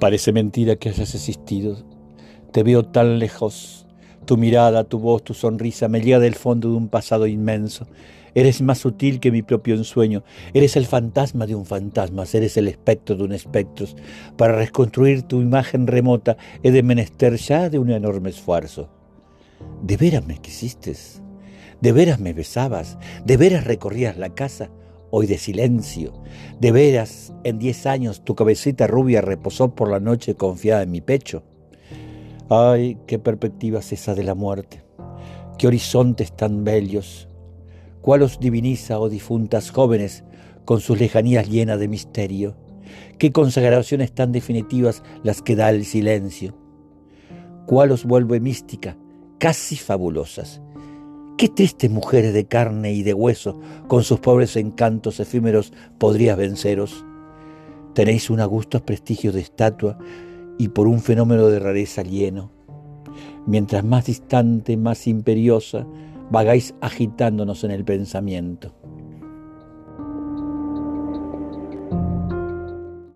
Parece mentira que hayas existido. Te veo tan lejos. Tu mirada, tu voz, tu sonrisa me llega del fondo de un pasado inmenso. Eres más sutil que mi propio ensueño. Eres el fantasma de un fantasma. Eres el espectro de un espectro. Para reconstruir tu imagen remota he de menester ya de un enorme esfuerzo. ¿De veras me quisiste? ¿De veras me besabas? ¿De veras recorrías la casa? Hoy de silencio. ¿De veras en diez años tu cabecita rubia reposó por la noche confiada en mi pecho? Ay, qué perspectiva es esa de la muerte. Qué horizontes tan bellos. Cuál os diviniza, oh difuntas jóvenes, con sus lejanías llenas de misterio. Qué consagraciones tan definitivas las que da el silencio. Cuál os vuelve mística, casi fabulosas. Qué tristes mujeres de carne y de hueso, con sus pobres encantos efímeros, podrías venceros. Tenéis un augusto prestigio de estatua y por un fenómeno de rareza lleno. Mientras más distante, más imperiosa, vagáis agitándonos en el pensamiento.